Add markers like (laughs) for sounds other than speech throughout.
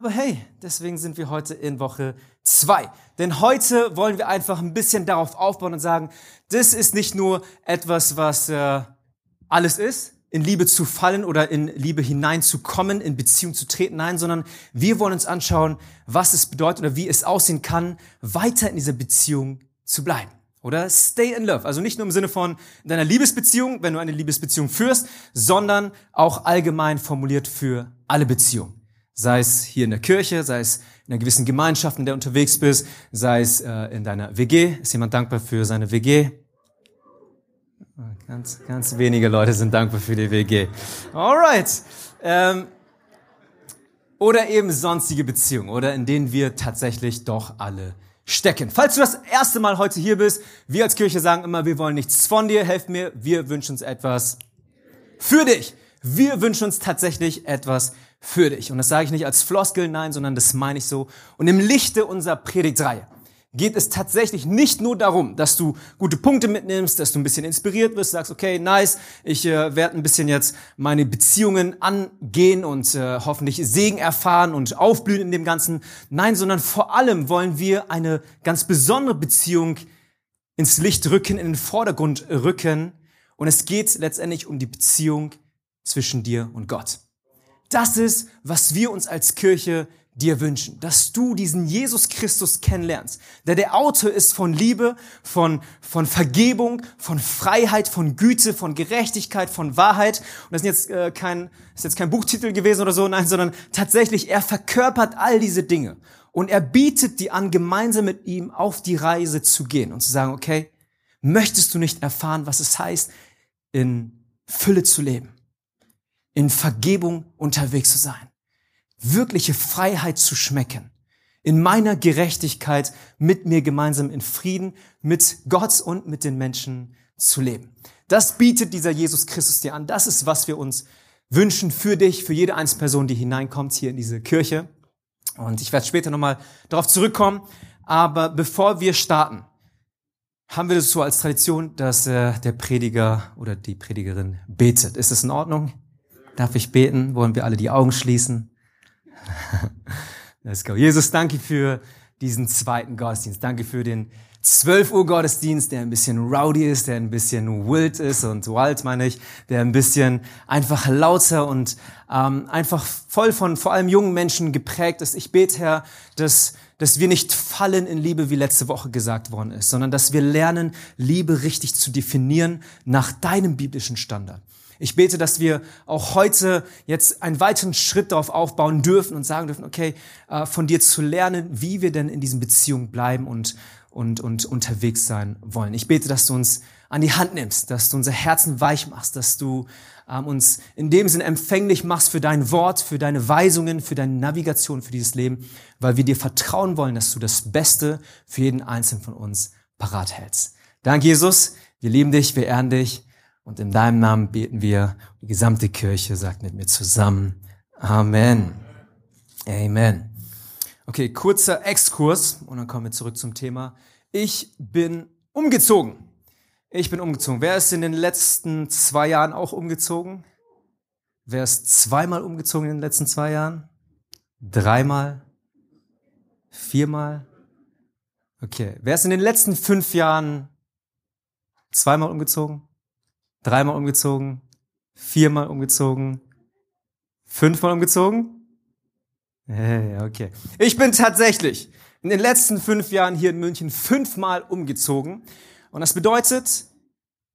Aber hey, deswegen sind wir heute in Woche zwei. Denn heute wollen wir einfach ein bisschen darauf aufbauen und sagen, das ist nicht nur etwas, was äh, alles ist, in Liebe zu fallen oder in Liebe hineinzukommen, in Beziehung zu treten, nein, sondern wir wollen uns anschauen, was es bedeutet oder wie es aussehen kann, weiter in dieser Beziehung zu bleiben. Oder stay in love. Also nicht nur im Sinne von deiner Liebesbeziehung, wenn du eine Liebesbeziehung führst, sondern auch allgemein formuliert für alle Beziehungen sei es hier in der Kirche, sei es in einer gewissen Gemeinschaft, in der du unterwegs bist, sei es äh, in deiner WG. Ist jemand dankbar für seine WG? Ganz, ganz wenige Leute sind dankbar für die WG. Alright. Ähm, oder eben sonstige Beziehungen, oder in denen wir tatsächlich doch alle stecken. Falls du das erste Mal heute hier bist, wir als Kirche sagen immer, wir wollen nichts von dir, helf mir, wir wünschen uns etwas für dich. Wir wünschen uns tatsächlich etwas für dich. Und das sage ich nicht als Floskel, nein, sondern das meine ich so. Und im Lichte unserer Predigtreihe geht es tatsächlich nicht nur darum, dass du gute Punkte mitnimmst, dass du ein bisschen inspiriert wirst, sagst, okay, nice, ich äh, werde ein bisschen jetzt meine Beziehungen angehen und äh, hoffentlich Segen erfahren und aufblühen in dem Ganzen. Nein, sondern vor allem wollen wir eine ganz besondere Beziehung ins Licht rücken, in den Vordergrund rücken. Und es geht letztendlich um die Beziehung zwischen dir und Gott. Das ist, was wir uns als Kirche dir wünschen, dass du diesen Jesus Christus kennenlernst, der der Autor ist von Liebe, von, von Vergebung, von Freiheit, von Güte, von Gerechtigkeit, von Wahrheit. Und das ist jetzt, äh, kein, ist jetzt kein Buchtitel gewesen oder so, nein, sondern tatsächlich, er verkörpert all diese Dinge. Und er bietet dir an, gemeinsam mit ihm auf die Reise zu gehen und zu sagen, okay, möchtest du nicht erfahren, was es heißt, in Fülle zu leben? In Vergebung unterwegs zu sein, wirkliche Freiheit zu schmecken, in meiner Gerechtigkeit mit mir gemeinsam in Frieden mit Gott und mit den Menschen zu leben. Das bietet dieser Jesus Christus dir an. Das ist, was wir uns wünschen für dich, für jede einzelne Person, die hineinkommt hier in diese Kirche. Und ich werde später nochmal darauf zurückkommen. Aber bevor wir starten, haben wir das so als Tradition, dass äh, der Prediger oder die Predigerin betet. Ist das in Ordnung? Darf ich beten? Wollen wir alle die Augen schließen? (laughs) Let's go. Jesus, danke für diesen zweiten Gottesdienst. Danke für den 12 Uhr Gottesdienst, der ein bisschen rowdy ist, der ein bisschen wild ist und wild meine ich, der ein bisschen einfach lauter und ähm, einfach voll von vor allem jungen Menschen geprägt ist. Ich bete, Herr, dass dass wir nicht fallen in Liebe, wie letzte Woche gesagt worden ist, sondern dass wir lernen, Liebe richtig zu definieren nach deinem biblischen Standard. Ich bete, dass wir auch heute jetzt einen weiteren Schritt darauf aufbauen dürfen und sagen dürfen, okay, äh, von dir zu lernen, wie wir denn in diesen Beziehungen bleiben und, und, und unterwegs sein wollen. Ich bete, dass du uns an die Hand nimmst, dass du unser Herzen weich machst, dass du ähm, uns in dem Sinn empfänglich machst für dein Wort, für deine Weisungen, für deine Navigation für dieses Leben, weil wir dir vertrauen wollen, dass du das Beste für jeden Einzelnen von uns parat hältst. Danke, Jesus. Wir lieben dich, wir ehren dich. Und in deinem Namen beten wir. Die gesamte Kirche sagt mit mir zusammen. Amen. Amen. Okay, kurzer Exkurs und dann kommen wir zurück zum Thema. Ich bin umgezogen. Ich bin umgezogen. Wer ist in den letzten zwei Jahren auch umgezogen? Wer ist zweimal umgezogen in den letzten zwei Jahren? Dreimal? Viermal? Okay. Wer ist in den letzten fünf Jahren zweimal umgezogen? Dreimal umgezogen, viermal umgezogen, fünfmal umgezogen? Hey, okay. Ich bin tatsächlich in den letzten fünf Jahren hier in München fünfmal umgezogen. Und das bedeutet,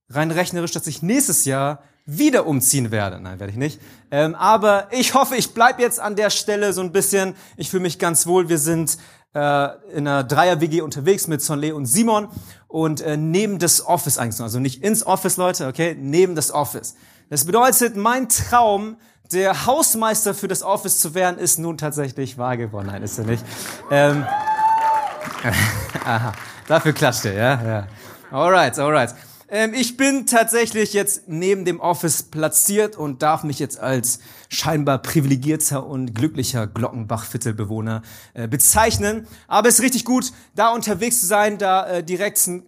rein rechnerisch, dass ich nächstes Jahr wieder umziehen werde. Nein, werde ich nicht. Ähm, aber ich hoffe, ich bleib jetzt an der Stelle so ein bisschen. Ich fühle mich ganz wohl. Wir sind äh, in einer Dreier-WG unterwegs mit Sonle und Simon und äh, neben das Office eigentlich, also nicht ins Office, Leute, okay, neben das Office. Das bedeutet, mein Traum, der Hausmeister für das Office zu werden, ist nun tatsächlich wahr geworden. Nein, ist er nicht. Ähm, (laughs) aha, dafür klatscht er, ja, ja. Alright, alright. Ähm, ich bin tatsächlich jetzt neben dem Office platziert und darf mich jetzt als scheinbar privilegierter und glücklicher Glockenbach-Viertelbewohner äh, bezeichnen. Aber es ist richtig gut, da unterwegs zu sein, da äh, direkt zu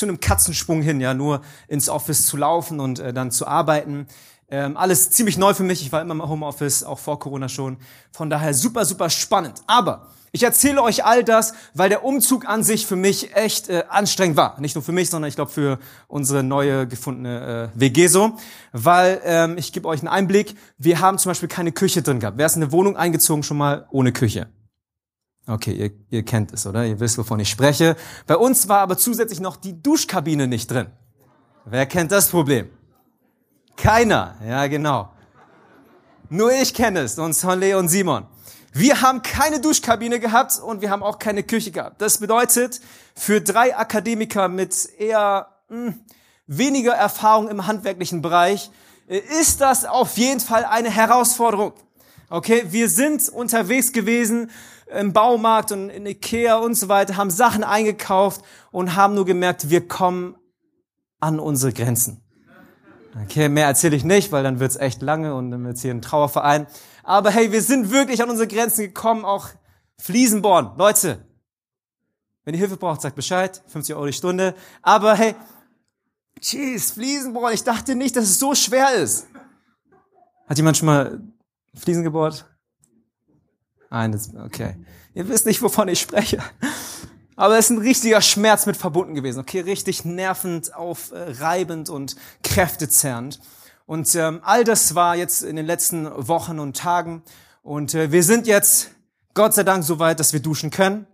einem Katzensprung hin, ja, nur ins Office zu laufen und äh, dann zu arbeiten. Ähm, alles ziemlich neu für mich. Ich war immer im Homeoffice, auch vor Corona schon. Von daher super, super spannend. Aber ich erzähle euch all das, weil der Umzug an sich für mich echt äh, anstrengend war. Nicht nur für mich, sondern ich glaube für unsere neue gefundene äh, WG so. Weil ähm, ich gebe euch einen Einblick. Wir haben zum Beispiel keine Küche drin gehabt. Wer ist in eine Wohnung eingezogen schon mal ohne Küche? Okay, ihr, ihr kennt es, oder? Ihr wisst, wovon ich spreche. Bei uns war aber zusätzlich noch die Duschkabine nicht drin. Wer kennt das Problem? Keiner. Ja, genau. Nur ich kenne es und Sonle und Simon. Wir haben keine Duschkabine gehabt und wir haben auch keine Küche gehabt. Das bedeutet, für drei Akademiker mit eher mh, hm, weniger Erfahrung im handwerklichen Bereich äh, ist das auf jeden Fall eine Herausforderung. Okay, wir sind unterwegs gewesen im Baumarkt und in Ikea und so weiter, haben Sachen eingekauft und haben nur gemerkt, wir kommen an unsere Grenzen. Okay, mehr erzähle ich nicht, weil dann wird's echt lange und dann wird's hier ein Trauerverein. Aber hey, wir sind wirklich an unsere Grenzen gekommen, auch Fliesenborn. Leute, wenn ihr Hilfe braucht, sagt Bescheid, 50 Euro die Stunde. Aber hey, jeez, Fliesenborn, ich dachte nicht, dass es so schwer ist. Hat jemand schon mal Fliesen gebohrt? Eines, okay. Ihr wisst nicht, wovon ich spreche. Aber es ist ein richtiger Schmerz mit verbunden gewesen, okay, richtig nervend, aufreibend und kräftezerrend. Und ähm, all das war jetzt in den letzten Wochen und Tagen. Und äh, wir sind jetzt, Gott sei Dank, so weit, dass wir duschen können.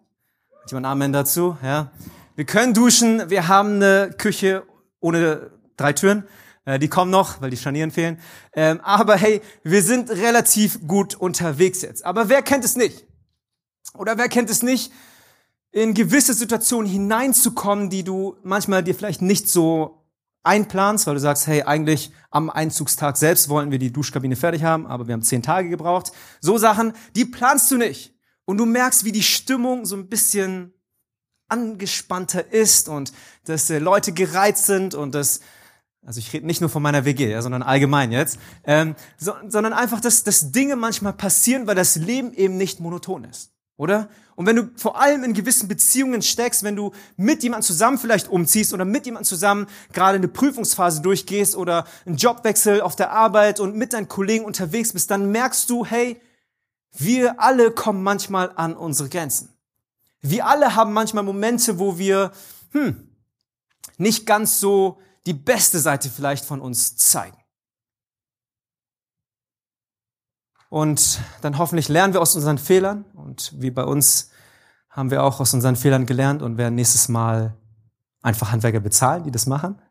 Hat jemand Amen dazu? Ja. Wir können duschen. Wir haben eine Küche ohne drei Türen. Äh, die kommen noch, weil die Scharnieren fehlen. Ähm, aber hey, wir sind relativ gut unterwegs jetzt. Aber wer kennt es nicht? Oder wer kennt es nicht, in gewisse Situationen hineinzukommen, die du manchmal dir vielleicht nicht so einplanst, weil du sagst, hey, eigentlich am Einzugstag selbst wollten wir die Duschkabine fertig haben, aber wir haben zehn Tage gebraucht. So Sachen, die planst du nicht. Und du merkst, wie die Stimmung so ein bisschen angespannter ist und dass äh, Leute gereizt sind und dass, also ich rede nicht nur von meiner WG, ja, sondern allgemein jetzt, ähm, so, sondern einfach, dass, dass Dinge manchmal passieren, weil das Leben eben nicht monoton ist, oder? Und wenn du vor allem in gewissen Beziehungen steckst, wenn du mit jemandem zusammen vielleicht umziehst oder mit jemandem zusammen gerade eine Prüfungsphase durchgehst oder einen Jobwechsel auf der Arbeit und mit deinen Kollegen unterwegs bist, dann merkst du, hey, wir alle kommen manchmal an unsere Grenzen. Wir alle haben manchmal Momente, wo wir, hm, nicht ganz so die beste Seite vielleicht von uns zeigen. Und dann hoffentlich lernen wir aus unseren Fehlern. Und wie bei uns haben wir auch aus unseren Fehlern gelernt und werden nächstes Mal einfach Handwerker bezahlen, die das machen.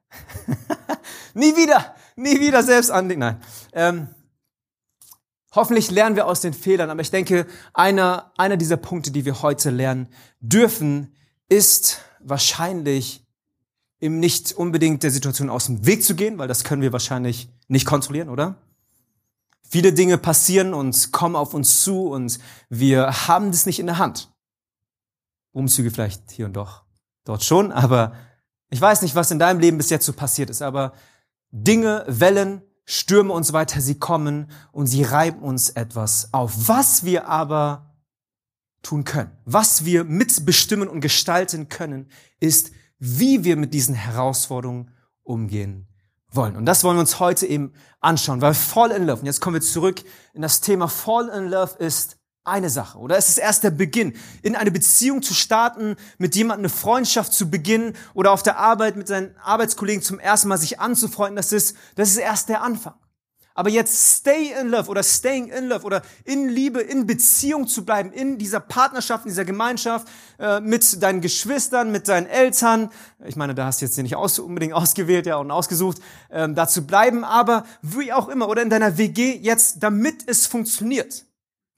(laughs) nie wieder, nie wieder selbst anlegen. Nein. Ähm, hoffentlich lernen wir aus den Fehlern. Aber ich denke, einer, einer dieser Punkte, die wir heute lernen dürfen, ist wahrscheinlich eben nicht unbedingt der Situation aus dem Weg zu gehen, weil das können wir wahrscheinlich nicht kontrollieren, oder? Viele Dinge passieren und kommen auf uns zu und wir haben das nicht in der Hand. Umzüge vielleicht hier und doch, dort schon, aber ich weiß nicht, was in deinem Leben bis jetzt so passiert ist, aber Dinge, Wellen, Stürme und so weiter, sie kommen und sie reiben uns etwas auf. Was wir aber tun können, was wir mitbestimmen und gestalten können, ist, wie wir mit diesen Herausforderungen umgehen wollen. Und das wollen wir uns heute eben anschauen, weil Fall in Love, und jetzt kommen wir zurück in das Thema Fall in Love ist eine Sache, oder es ist erst der Beginn, in eine Beziehung zu starten, mit jemandem eine Freundschaft zu beginnen oder auf der Arbeit mit seinen Arbeitskollegen zum ersten Mal sich anzufreunden, das ist, das ist erst der Anfang. Aber jetzt stay in love oder staying in love oder in Liebe, in Beziehung zu bleiben, in dieser Partnerschaft, in dieser Gemeinschaft, äh, mit deinen Geschwistern, mit deinen Eltern. Ich meine, da hast du jetzt nicht aus, unbedingt ausgewählt ja, und ausgesucht, ähm, da zu bleiben, aber wie auch immer, oder in deiner WG jetzt, damit es funktioniert,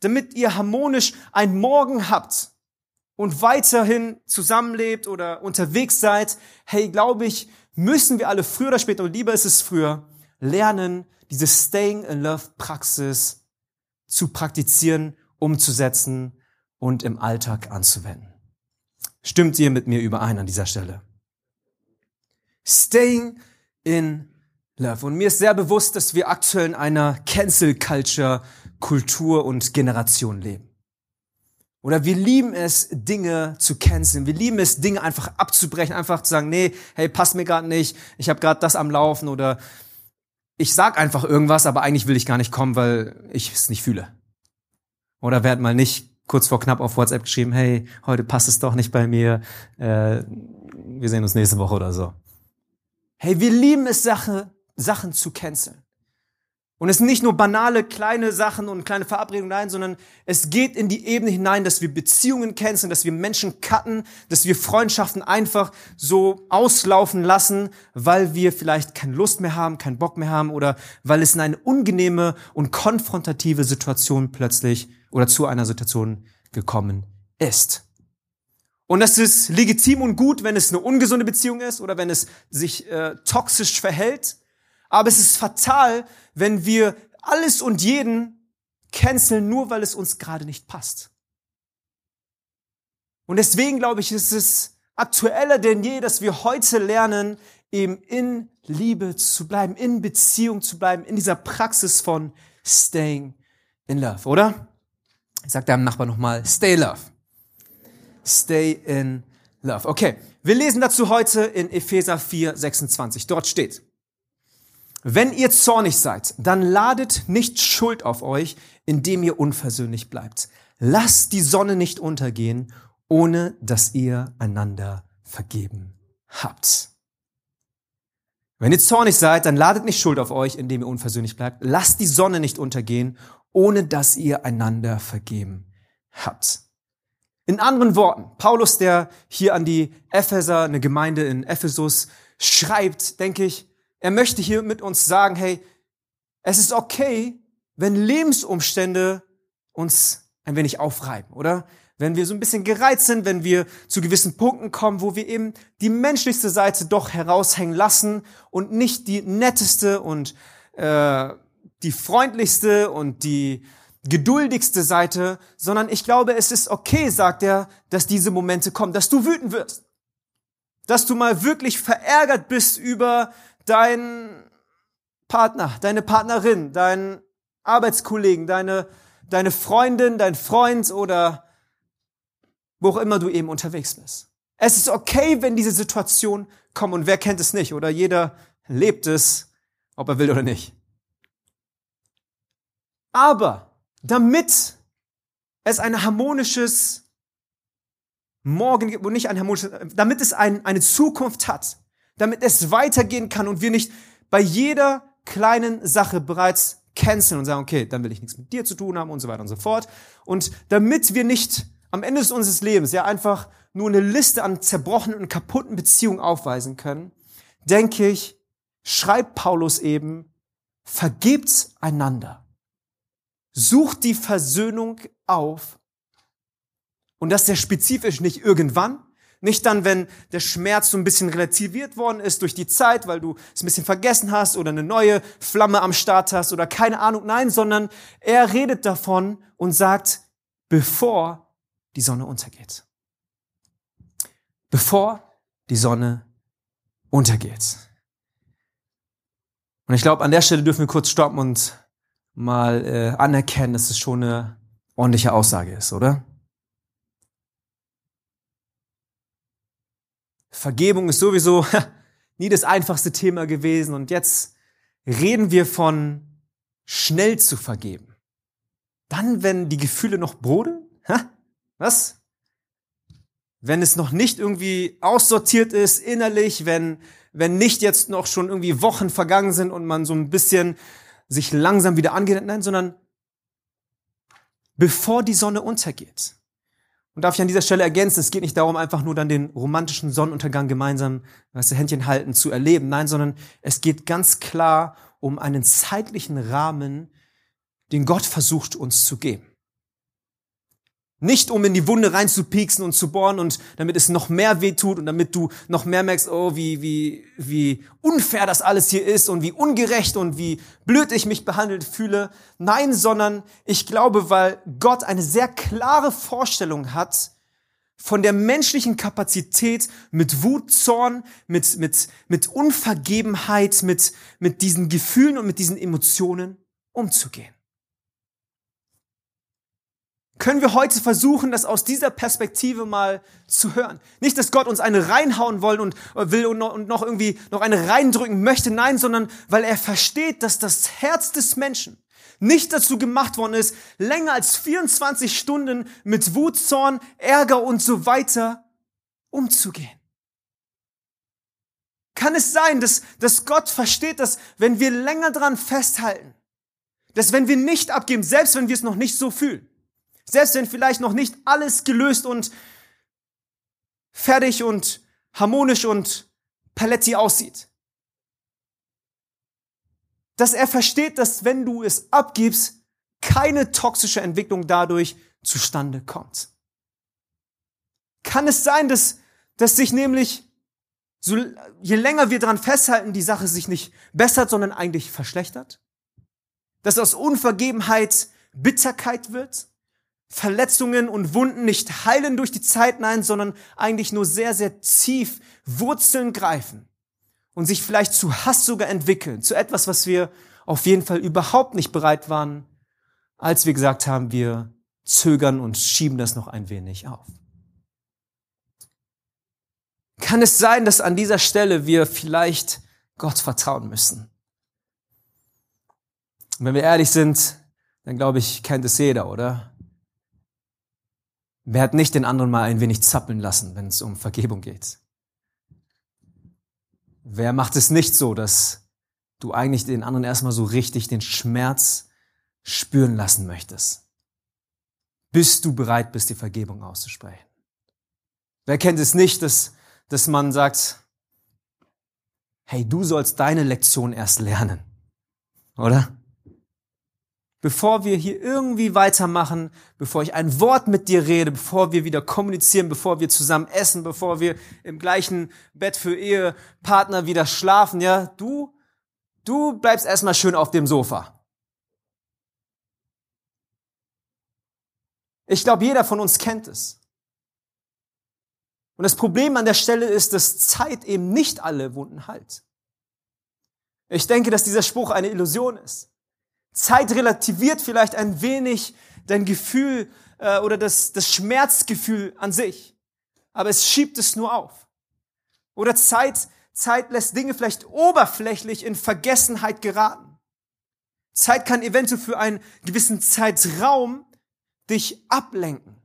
damit ihr harmonisch ein Morgen habt und weiterhin zusammenlebt oder unterwegs seid, hey, glaube ich, müssen wir alle früher oder später, und lieber ist es früher, lernen, diese Staying in Love Praxis zu praktizieren, umzusetzen und im Alltag anzuwenden. Stimmt ihr mit mir überein an dieser Stelle? Staying in Love. Und mir ist sehr bewusst, dass wir aktuell in einer Cancel Culture Kultur und Generation leben. Oder wir lieben es, Dinge zu canceln. Wir lieben es, Dinge einfach abzubrechen, einfach zu sagen, nee, hey, passt mir gerade nicht, ich habe gerade das am Laufen oder ich sag einfach irgendwas, aber eigentlich will ich gar nicht kommen, weil ich es nicht fühle. Oder werd mal nicht kurz vor knapp auf WhatsApp geschrieben, hey, heute passt es doch nicht bei mir, äh, wir sehen uns nächste Woche oder so. Hey, wir lieben es, Sache, Sachen zu canceln. Und es sind nicht nur banale kleine Sachen und kleine Verabredungen, nein, sondern es geht in die Ebene hinein, dass wir Beziehungen canceln, dass wir Menschen cutten, dass wir Freundschaften einfach so auslaufen lassen, weil wir vielleicht keine Lust mehr haben, keinen Bock mehr haben oder weil es in eine unangenehme und konfrontative Situation plötzlich oder zu einer Situation gekommen ist. Und das ist legitim und gut, wenn es eine ungesunde Beziehung ist oder wenn es sich äh, toxisch verhält. Aber es ist fatal, wenn wir alles und jeden canceln, nur weil es uns gerade nicht passt. Und deswegen glaube ich, ist es aktueller denn je, dass wir heute lernen, eben in Liebe zu bleiben, in Beziehung zu bleiben, in dieser Praxis von staying in love, oder? Ich sag deinem Nachbar nochmal, stay love. Stay in love. Okay, wir lesen dazu heute in Epheser 4, 26. Dort steht, wenn ihr zornig seid, dann ladet nicht Schuld auf euch, indem ihr unversöhnlich bleibt. Lasst die Sonne nicht untergehen, ohne dass ihr einander vergeben habt. Wenn ihr zornig seid, dann ladet nicht Schuld auf euch, indem ihr unversöhnlich bleibt. Lasst die Sonne nicht untergehen, ohne dass ihr einander vergeben habt. In anderen Worten, Paulus, der hier an die Epheser, eine Gemeinde in Ephesus, schreibt, denke ich, er möchte hier mit uns sagen, hey, es ist okay, wenn Lebensumstände uns ein wenig aufreiben, oder? Wenn wir so ein bisschen gereizt sind, wenn wir zu gewissen Punkten kommen, wo wir eben die menschlichste Seite doch heraushängen lassen und nicht die netteste und äh, die freundlichste und die geduldigste Seite, sondern ich glaube, es ist okay, sagt er, dass diese Momente kommen, dass du wütend wirst, dass du mal wirklich verärgert bist über dein Partner, deine Partnerin, dein Arbeitskollegen, deine, deine Freundin, dein Freund oder wo auch immer du eben unterwegs bist. Es ist okay, wenn diese Situation kommt und wer kennt es nicht oder jeder lebt es, ob er will oder nicht. Aber damit es ein harmonisches Morgen gibt und nicht ein harmonisches, damit es ein, eine Zukunft hat, damit es weitergehen kann und wir nicht bei jeder kleinen Sache bereits canceln und sagen, okay, dann will ich nichts mit dir zu tun haben und so weiter und so fort. Und damit wir nicht am Ende unseres Lebens ja einfach nur eine Liste an zerbrochenen und kaputten Beziehungen aufweisen können, denke ich, schreibt Paulus eben, vergebt einander. Sucht die Versöhnung auf. Und das sehr spezifisch nicht irgendwann, nicht dann, wenn der Schmerz so ein bisschen relativiert worden ist durch die Zeit, weil du es ein bisschen vergessen hast oder eine neue Flamme am Start hast oder keine Ahnung. Nein, sondern er redet davon und sagt, bevor die Sonne untergeht. Bevor die Sonne untergeht. Und ich glaube, an der Stelle dürfen wir kurz stoppen und mal äh, anerkennen, dass es schon eine ordentliche Aussage ist, oder? Vergebung ist sowieso (laughs) nie das einfachste Thema gewesen und jetzt reden wir von schnell zu vergeben. Dann, wenn die Gefühle noch brodeln? Was? Wenn es noch nicht irgendwie aussortiert ist innerlich, wenn, wenn nicht jetzt noch schon irgendwie Wochen vergangen sind und man so ein bisschen sich langsam wieder angeht, nein, sondern bevor die Sonne untergeht. Und darf ich an dieser Stelle ergänzen, es geht nicht darum, einfach nur dann den romantischen Sonnenuntergang gemeinsam, weißt du, Händchen halten, zu erleben. Nein, sondern es geht ganz klar um einen zeitlichen Rahmen, den Gott versucht uns zu geben. Nicht um in die Wunde reinzupieksen und zu bohren und damit es noch mehr weh tut und damit du noch mehr merkst, oh, wie, wie, wie unfair das alles hier ist und wie ungerecht und wie blöd ich mich behandelt fühle. Nein, sondern ich glaube, weil Gott eine sehr klare Vorstellung hat von der menschlichen Kapazität mit Wut, Zorn, mit, mit, mit Unvergebenheit, mit, mit diesen Gefühlen und mit diesen Emotionen umzugehen. Können wir heute versuchen, das aus dieser Perspektive mal zu hören. Nicht, dass Gott uns eine reinhauen wollen und äh, will und noch irgendwie noch eine reindrücken möchte, nein, sondern weil er versteht, dass das Herz des Menschen nicht dazu gemacht worden ist, länger als 24 Stunden mit Wut, Zorn, Ärger und so weiter umzugehen. Kann es sein, dass, dass Gott versteht, dass wenn wir länger dran festhalten, dass wenn wir nicht abgeben, selbst wenn wir es noch nicht so fühlen, selbst wenn vielleicht noch nicht alles gelöst und fertig und harmonisch und paletti aussieht, dass er versteht, dass wenn du es abgibst, keine toxische Entwicklung dadurch zustande kommt. Kann es sein, dass, dass sich nämlich, so, je länger wir dran festhalten, die Sache sich nicht bessert, sondern eigentlich verschlechtert? Dass aus Unvergebenheit Bitterkeit wird? Verletzungen und Wunden nicht heilen durch die Zeit, nein, sondern eigentlich nur sehr, sehr tief Wurzeln greifen und sich vielleicht zu Hass sogar entwickeln, zu etwas, was wir auf jeden Fall überhaupt nicht bereit waren, als wir gesagt haben, wir zögern und schieben das noch ein wenig auf. Kann es sein, dass an dieser Stelle wir vielleicht Gott vertrauen müssen? Und wenn wir ehrlich sind, dann glaube ich, kennt es jeder, oder? Wer hat nicht den anderen mal ein wenig zappeln lassen, wenn es um Vergebung geht? Wer macht es nicht so, dass du eigentlich den anderen erstmal so richtig den Schmerz spüren lassen möchtest? Bis du bereit bist, die Vergebung auszusprechen. Wer kennt es nicht, dass, dass man sagt, hey, du sollst deine Lektion erst lernen, oder? Bevor wir hier irgendwie weitermachen, bevor ich ein Wort mit dir rede, bevor wir wieder kommunizieren, bevor wir zusammen essen, bevor wir im gleichen Bett für Ehepartner wieder schlafen, ja, du, du bleibst erstmal schön auf dem Sofa. Ich glaube, jeder von uns kennt es. Und das Problem an der Stelle ist, dass Zeit eben nicht alle Wunden heilt. Ich denke, dass dieser Spruch eine Illusion ist. Zeit relativiert vielleicht ein wenig dein Gefühl äh, oder das, das Schmerzgefühl an sich, aber es schiebt es nur auf. Oder Zeit, Zeit lässt Dinge vielleicht oberflächlich in Vergessenheit geraten. Zeit kann eventuell für einen gewissen Zeitraum dich ablenken.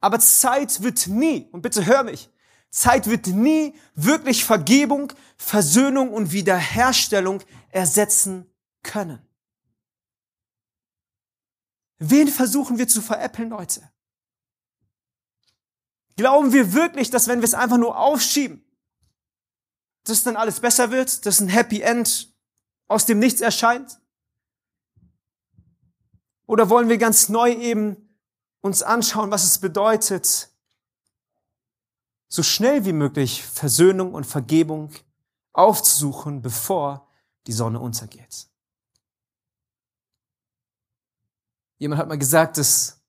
Aber Zeit wird nie, und bitte hör mich, Zeit wird nie wirklich Vergebung, Versöhnung und Wiederherstellung ersetzen können. Wen versuchen wir zu veräppeln, Leute? Glauben wir wirklich, dass wenn wir es einfach nur aufschieben, dass dann alles besser wird, dass ein Happy End aus dem Nichts erscheint? Oder wollen wir ganz neu eben uns anschauen, was es bedeutet, so schnell wie möglich Versöhnung und Vergebung aufzusuchen, bevor die Sonne untergeht? Jemand hat mal gesagt, dass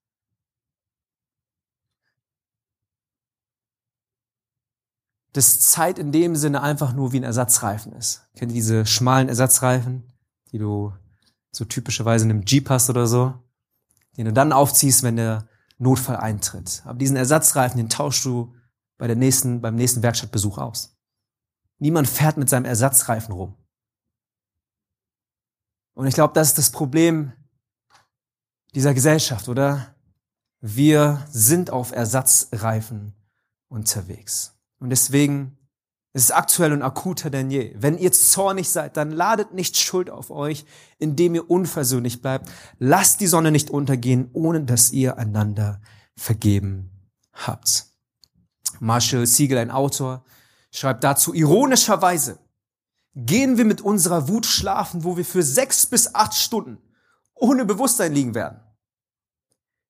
dass Zeit in dem Sinne einfach nur wie ein Ersatzreifen ist. Kennt ihr diese schmalen Ersatzreifen, die du so typischerweise in einem Jeep hast oder so, den du dann aufziehst, wenn der Notfall eintritt. Aber diesen Ersatzreifen, den tauschst du bei der nächsten, beim nächsten Werkstattbesuch aus. Niemand fährt mit seinem Ersatzreifen rum. Und ich glaube, das ist das Problem dieser Gesellschaft, oder? Wir sind auf Ersatzreifen unterwegs. Und deswegen ist es aktuell und akuter denn je. Wenn ihr zornig seid, dann ladet nicht Schuld auf euch, indem ihr unversöhnlich bleibt. Lasst die Sonne nicht untergehen, ohne dass ihr einander vergeben habt. Marshall Siegel, ein Autor, schreibt dazu ironischerweise, gehen wir mit unserer Wut schlafen, wo wir für sechs bis acht Stunden ohne Bewusstsein liegen werden.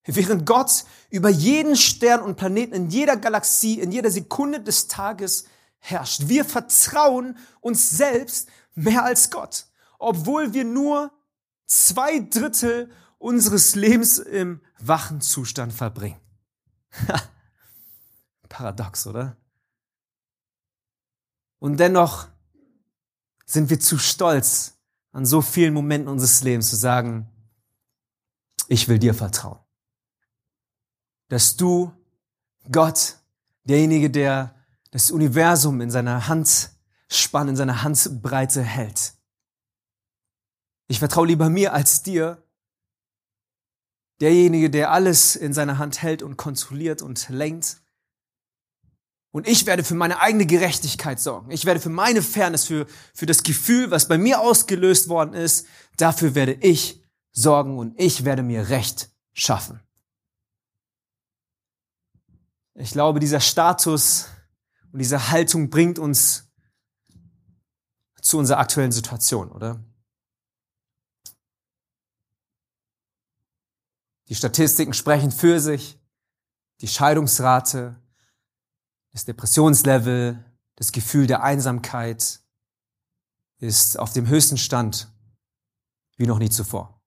Während Gott über jeden Stern und Planeten in jeder Galaxie, in jeder Sekunde des Tages herrscht. Wir vertrauen uns selbst mehr als Gott, obwohl wir nur zwei Drittel unseres Lebens im wachen Zustand verbringen. (laughs) Paradox, oder? Und dennoch sind wir zu stolz, an so vielen Momenten unseres Lebens zu sagen, ich will dir vertrauen. Dass du, Gott, derjenige, der das Universum in seiner Handspanne, in seiner Handbreite hält. Ich vertraue lieber mir als dir, derjenige, der alles in seiner Hand hält und kontrolliert und lenkt. Und ich werde für meine eigene Gerechtigkeit sorgen. Ich werde für meine Fairness, für, für das Gefühl, was bei mir ausgelöst worden ist, dafür werde ich sorgen und ich werde mir Recht schaffen. Ich glaube, dieser Status und diese Haltung bringt uns zu unserer aktuellen Situation, oder? Die Statistiken sprechen für sich. Die Scheidungsrate, das Depressionslevel, das Gefühl der Einsamkeit ist auf dem höchsten Stand wie noch nie zuvor.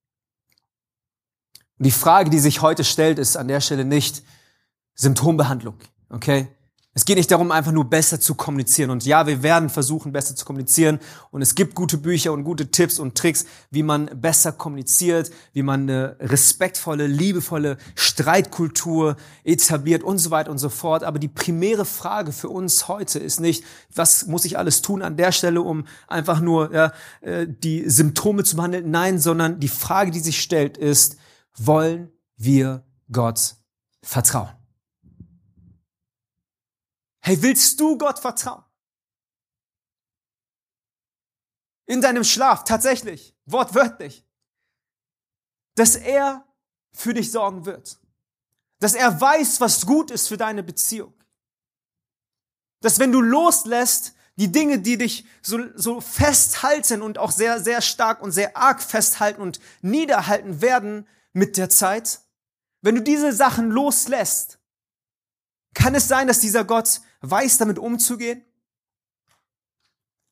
Und die Frage, die sich heute stellt, ist an der Stelle nicht Symptombehandlung, okay? Es geht nicht darum, einfach nur besser zu kommunizieren. Und ja, wir werden versuchen, besser zu kommunizieren. Und es gibt gute Bücher und gute Tipps und Tricks, wie man besser kommuniziert, wie man eine respektvolle, liebevolle Streitkultur etabliert und so weiter und so fort. Aber die primäre Frage für uns heute ist nicht, was muss ich alles tun an der Stelle, um einfach nur ja, äh, die Symptome zu behandeln? Nein, sondern die Frage, die sich stellt, ist, wollen wir Gott vertrauen? Hey, willst du Gott vertrauen? In deinem Schlaf, tatsächlich, wortwörtlich. Dass er für dich sorgen wird. Dass er weiß, was gut ist für deine Beziehung. Dass wenn du loslässt, die Dinge, die dich so, so festhalten und auch sehr, sehr stark und sehr arg festhalten und niederhalten werden mit der Zeit, wenn du diese Sachen loslässt, kann es sein, dass dieser Gott weiß, damit umzugehen?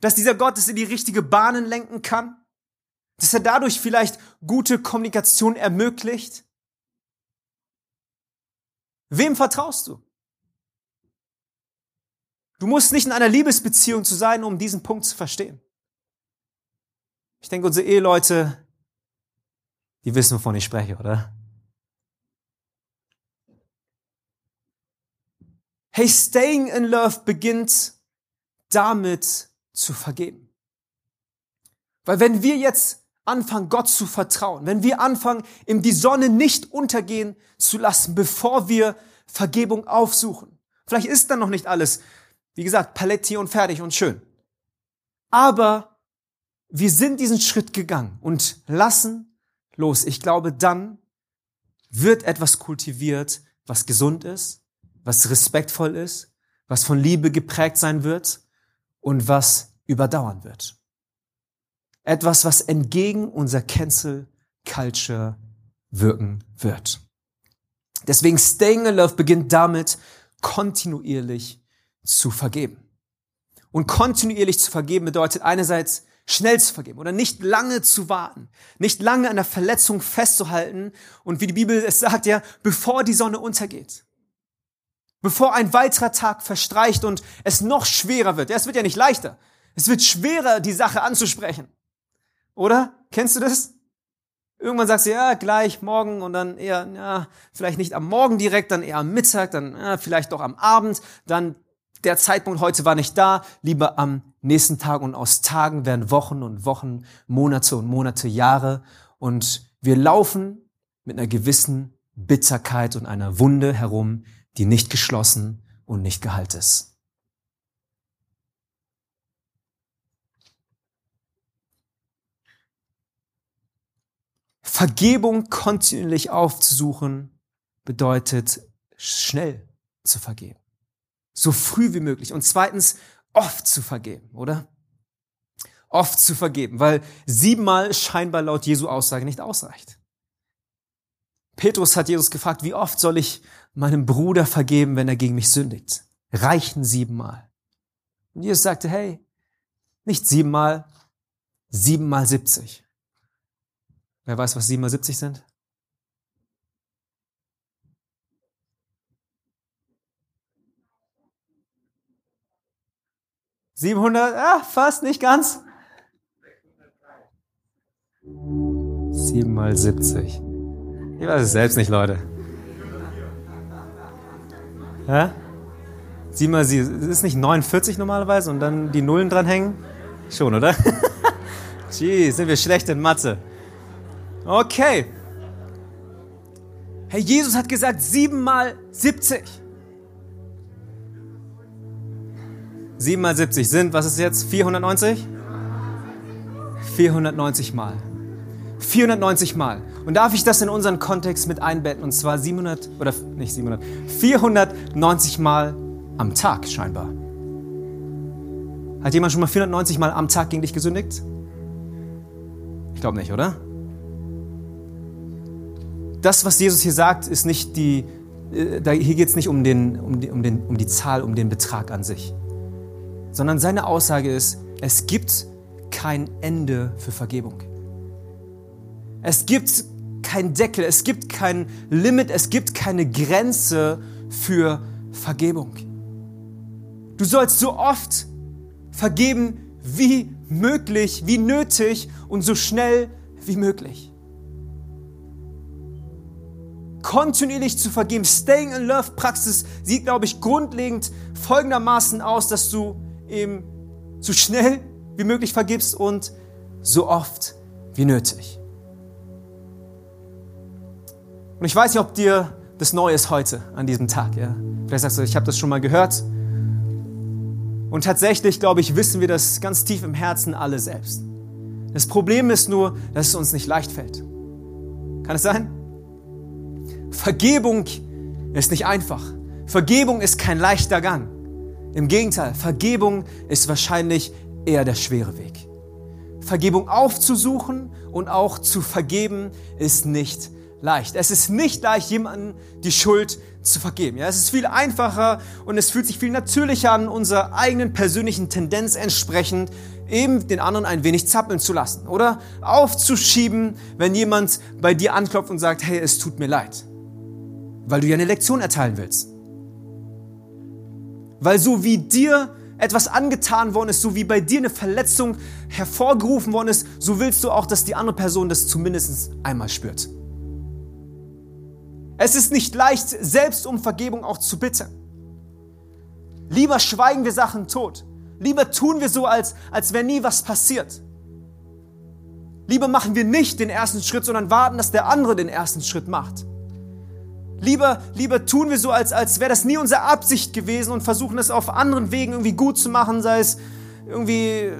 Dass dieser Gott es in die richtige Bahnen lenken kann? Dass er dadurch vielleicht gute Kommunikation ermöglicht? Wem vertraust du? Du musst nicht in einer Liebesbeziehung zu sein, um diesen Punkt zu verstehen. Ich denke, unsere Eheleute, die wissen, wovon ich spreche, oder? Hey, staying in love beginnt damit zu vergeben. Weil wenn wir jetzt anfangen, Gott zu vertrauen, wenn wir anfangen, ihm die Sonne nicht untergehen zu lassen, bevor wir Vergebung aufsuchen, vielleicht ist dann noch nicht alles, wie gesagt, Paletti und fertig und schön. Aber wir sind diesen Schritt gegangen und lassen los. Ich glaube, dann wird etwas kultiviert, was gesund ist, was respektvoll ist, was von Liebe geprägt sein wird und was überdauern wird. Etwas, was entgegen unserer Cancel Culture wirken wird. Deswegen Staying in Love beginnt damit, kontinuierlich zu vergeben. Und kontinuierlich zu vergeben bedeutet einerseits schnell zu vergeben oder nicht lange zu warten, nicht lange an der Verletzung festzuhalten und wie die Bibel es sagt, ja, bevor die Sonne untergeht bevor ein weiterer Tag verstreicht und es noch schwerer wird. Ja, es wird ja nicht leichter. Es wird schwerer, die Sache anzusprechen. Oder? Kennst du das? Irgendwann sagst du, ja, gleich, morgen und dann eher, ja, vielleicht nicht am Morgen direkt, dann eher am Mittag, dann ja, vielleicht doch am Abend, dann der Zeitpunkt heute war nicht da, lieber am nächsten Tag und aus Tagen werden Wochen und Wochen, Monate und Monate, Jahre und wir laufen mit einer gewissen Bitterkeit und einer Wunde herum, die nicht geschlossen und nicht geheilt ist. Vergebung kontinuierlich aufzusuchen bedeutet schnell zu vergeben. So früh wie möglich. Und zweitens, oft zu vergeben, oder? Oft zu vergeben, weil siebenmal scheinbar laut Jesu Aussage nicht ausreicht. Petrus hat Jesus gefragt, wie oft soll ich meinem Bruder vergeben, wenn er gegen mich sündigt? Reichen siebenmal. Und Jesus sagte, hey, nicht siebenmal, siebenmal siebzig. Wer weiß, was siebenmal siebzig sind? Siebenhundert, ah, fast, nicht ganz. Sieben mal siebzig. Ich weiß es selbst nicht, Leute. Ja? Sieh mal, sie, ist nicht 49 normalerweise und dann die Nullen dranhängen? Schon, oder? (laughs) Jeez, sind wir schlecht in Mathe. Okay. Herr Jesus hat gesagt, siebenmal 70. Siebenmal 70 sind, was ist jetzt, 490? 490 Mal. 490 Mal. Und darf ich das in unseren Kontext mit einbetten? Und zwar 700, oder nicht 700, 490 Mal am Tag scheinbar. Hat jemand schon mal 490 Mal am Tag gegen dich gesündigt? Ich glaube nicht, oder? Das, was Jesus hier sagt, ist nicht die, äh, hier geht es nicht um, den, um, die, um, den, um die Zahl, um den Betrag an sich, sondern seine Aussage ist, es gibt kein Ende für Vergebung. Es gibt kein Deckel, es gibt kein Limit, es gibt keine Grenze für Vergebung. Du sollst so oft vergeben wie möglich, wie nötig und so schnell wie möglich. Kontinuierlich zu vergeben, Staying in Love Praxis sieht, glaube ich, grundlegend folgendermaßen aus, dass du eben so schnell wie möglich vergibst und so oft wie nötig. Und ich weiß nicht, ob dir das neu ist heute an diesem Tag. Ja? Vielleicht sagst du, ich habe das schon mal gehört. Und tatsächlich, glaube ich, wissen wir das ganz tief im Herzen alle selbst. Das Problem ist nur, dass es uns nicht leicht fällt. Kann es sein? Vergebung ist nicht einfach. Vergebung ist kein leichter Gang. Im Gegenteil, Vergebung ist wahrscheinlich eher der schwere Weg. Vergebung aufzusuchen und auch zu vergeben ist nicht leicht. Es ist nicht leicht, jemandem die Schuld zu vergeben. Ja, es ist viel einfacher und es fühlt sich viel natürlicher an, unserer eigenen persönlichen Tendenz entsprechend, eben den anderen ein wenig zappeln zu lassen oder aufzuschieben, wenn jemand bei dir anklopft und sagt, hey, es tut mir leid, weil du ja eine Lektion erteilen willst. Weil so wie dir etwas angetan worden ist, so wie bei dir eine Verletzung hervorgerufen worden ist, so willst du auch, dass die andere Person das zumindest einmal spürt. Es ist nicht leicht, selbst um Vergebung auch zu bitten. Lieber schweigen wir Sachen tot. Lieber tun wir so, als, als wäre nie was passiert. Lieber machen wir nicht den ersten Schritt, sondern warten, dass der andere den ersten Schritt macht. Lieber, lieber tun wir so, als, als wäre das nie unsere Absicht gewesen und versuchen es auf anderen Wegen irgendwie gut zu machen, sei es irgendwie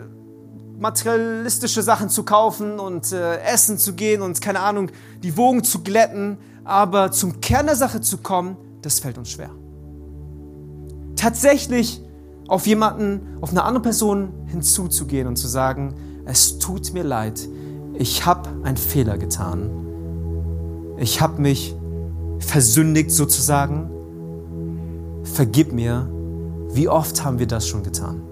materialistische Sachen zu kaufen und äh, essen zu gehen und keine Ahnung, die Wogen zu glätten aber zum Kern der Sache zu kommen, das fällt uns schwer. Tatsächlich auf jemanden, auf eine andere Person hinzuzugehen und zu sagen, es tut mir leid, ich habe einen Fehler getan. Ich habe mich versündigt sozusagen. Vergib mir. Wie oft haben wir das schon getan?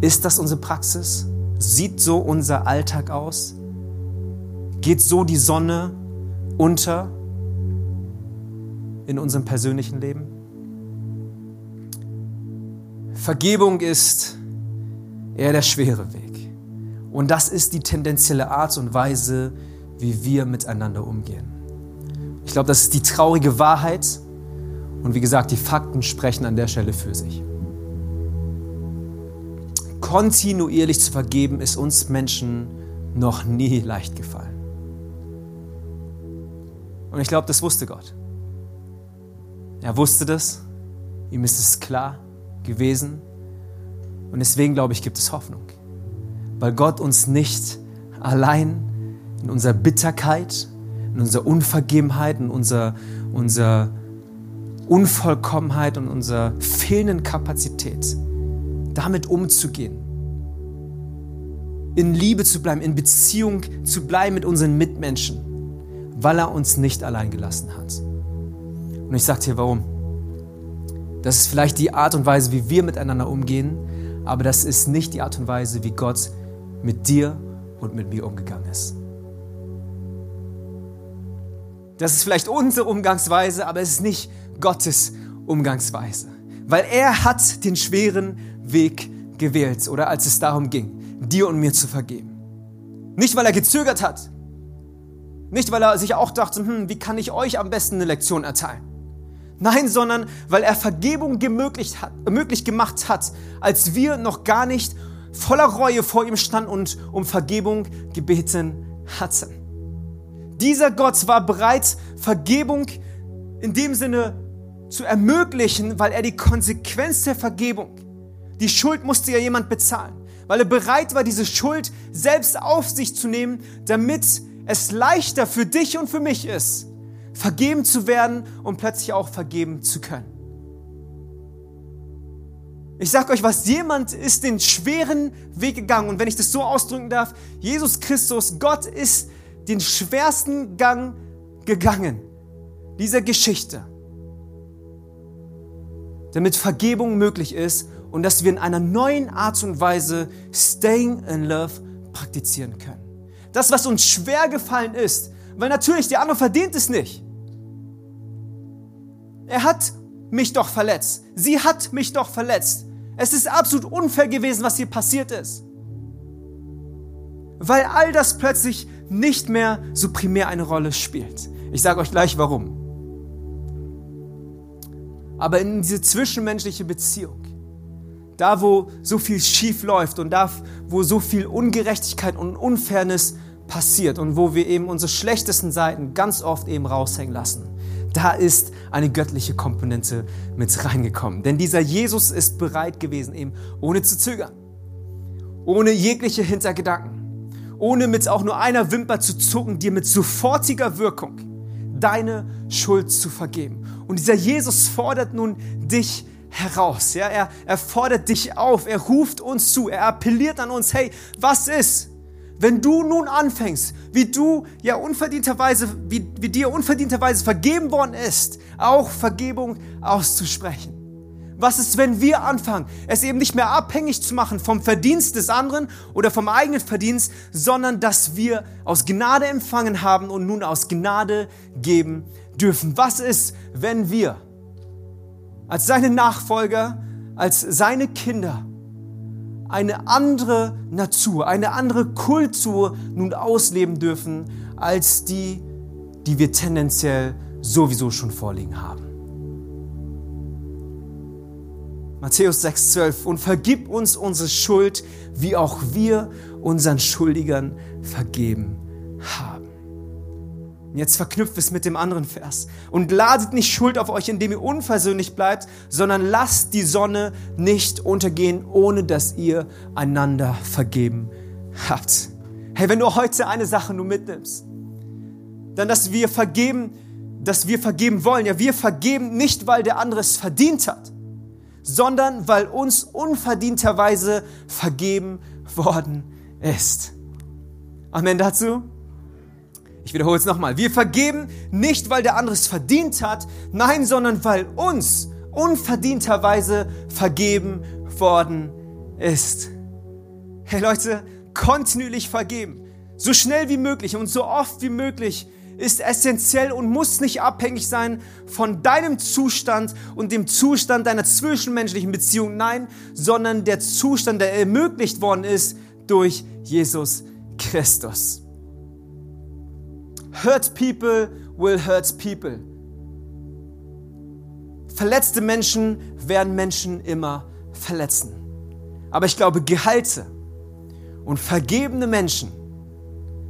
Ist das unsere Praxis? Sieht so unser Alltag aus? Geht so die Sonne unter in unserem persönlichen Leben? Vergebung ist eher der schwere Weg. Und das ist die tendenzielle Art und Weise, wie wir miteinander umgehen. Ich glaube, das ist die traurige Wahrheit. Und wie gesagt, die Fakten sprechen an der Stelle für sich. Kontinuierlich zu vergeben ist uns Menschen noch nie leicht gefallen. Und ich glaube, das wusste Gott. Er wusste das, ihm ist es klar gewesen. Und deswegen glaube ich, gibt es Hoffnung. Weil Gott uns nicht allein in unserer Bitterkeit, in unserer Unvergebenheit, in unserer, unserer Unvollkommenheit und unserer fehlenden Kapazität damit umzugehen, in Liebe zu bleiben, in Beziehung zu bleiben mit unseren Mitmenschen, weil er uns nicht allein gelassen hat. Und ich sage dir warum. Das ist vielleicht die Art und Weise, wie wir miteinander umgehen, aber das ist nicht die Art und Weise, wie Gott mit dir und mit mir umgegangen ist. Das ist vielleicht unsere Umgangsweise, aber es ist nicht Gottes Umgangsweise. Weil er hat den schweren Weg gewählt, oder als es darum ging, dir und mir zu vergeben. Nicht, weil er gezögert hat, nicht, weil er sich auch dachte, hm, wie kann ich euch am besten eine Lektion erteilen? Nein, sondern weil er Vergebung gemöglich hat, möglich gemacht hat, als wir noch gar nicht voller Reue vor ihm standen und um Vergebung gebeten hatten. Dieser Gott war bereit, Vergebung in dem Sinne zu ermöglichen, weil er die Konsequenz der Vergebung, die Schuld musste ja jemand bezahlen, weil er bereit war, diese Schuld selbst auf sich zu nehmen, damit es leichter für dich und für mich ist, vergeben zu werden und plötzlich auch vergeben zu können. Ich sag euch was, jemand ist den schweren Weg gegangen und wenn ich das so ausdrücken darf, Jesus Christus, Gott ist den schwersten Gang gegangen dieser Geschichte, damit Vergebung möglich ist und dass wir in einer neuen Art und Weise Staying in Love praktizieren können. Das, was uns schwer gefallen ist, weil natürlich der andere verdient es nicht. Er hat mich doch verletzt. Sie hat mich doch verletzt. Es ist absolut unfair gewesen, was hier passiert ist. Weil all das plötzlich nicht mehr so primär eine Rolle spielt. Ich sage euch gleich warum. Aber in diese zwischenmenschliche Beziehung, da wo so viel schief läuft und da wo so viel Ungerechtigkeit und Unfairness passiert und wo wir eben unsere schlechtesten Seiten ganz oft eben raushängen lassen, da ist eine göttliche Komponente mit reingekommen. Denn dieser Jesus ist bereit gewesen, eben ohne zu zögern, ohne jegliche Hintergedanken, ohne mit auch nur einer Wimper zu zucken, dir mit sofortiger Wirkung deine Schuld zu vergeben. Und dieser Jesus fordert nun dich heraus. Ja? Er, er fordert dich auf, er ruft uns zu, er appelliert an uns, hey, was ist, wenn du nun anfängst, wie du ja unverdienterweise, wie, wie dir unverdienterweise vergeben worden ist, auch Vergebung auszusprechen? Was ist, wenn wir anfangen, es eben nicht mehr abhängig zu machen vom Verdienst des anderen oder vom eigenen Verdienst, sondern dass wir aus Gnade empfangen haben und nun aus Gnade geben dürfen? Was ist, wenn wir als seine Nachfolger, als seine Kinder eine andere Natur, eine andere Kultur nun ausleben dürfen als die, die wir tendenziell sowieso schon vorliegen haben? Matthäus 6,12 und vergib uns unsere Schuld, wie auch wir unseren Schuldigern vergeben haben. Jetzt verknüpft es mit dem anderen Vers. Und ladet nicht Schuld auf euch, indem ihr unversöhnlich bleibt, sondern lasst die Sonne nicht untergehen, ohne dass ihr einander vergeben habt. Hey, wenn du heute eine Sache nur mitnimmst, dann, dass wir vergeben, dass wir vergeben wollen. Ja, wir vergeben nicht, weil der andere es verdient hat, sondern weil uns unverdienterweise vergeben worden ist. Amen dazu. Ich wiederhole es nochmal. Wir vergeben nicht, weil der andere es verdient hat, nein, sondern weil uns unverdienterweise vergeben worden ist. Hey Leute, kontinuierlich vergeben. So schnell wie möglich und so oft wie möglich ist essentiell und muss nicht abhängig sein von deinem Zustand und dem Zustand deiner zwischenmenschlichen Beziehung, nein, sondern der Zustand, der ermöglicht worden ist durch Jesus Christus. Hurt people will hurt people. Verletzte Menschen werden Menschen immer verletzen. Aber ich glaube, Gehalte und vergebene Menschen,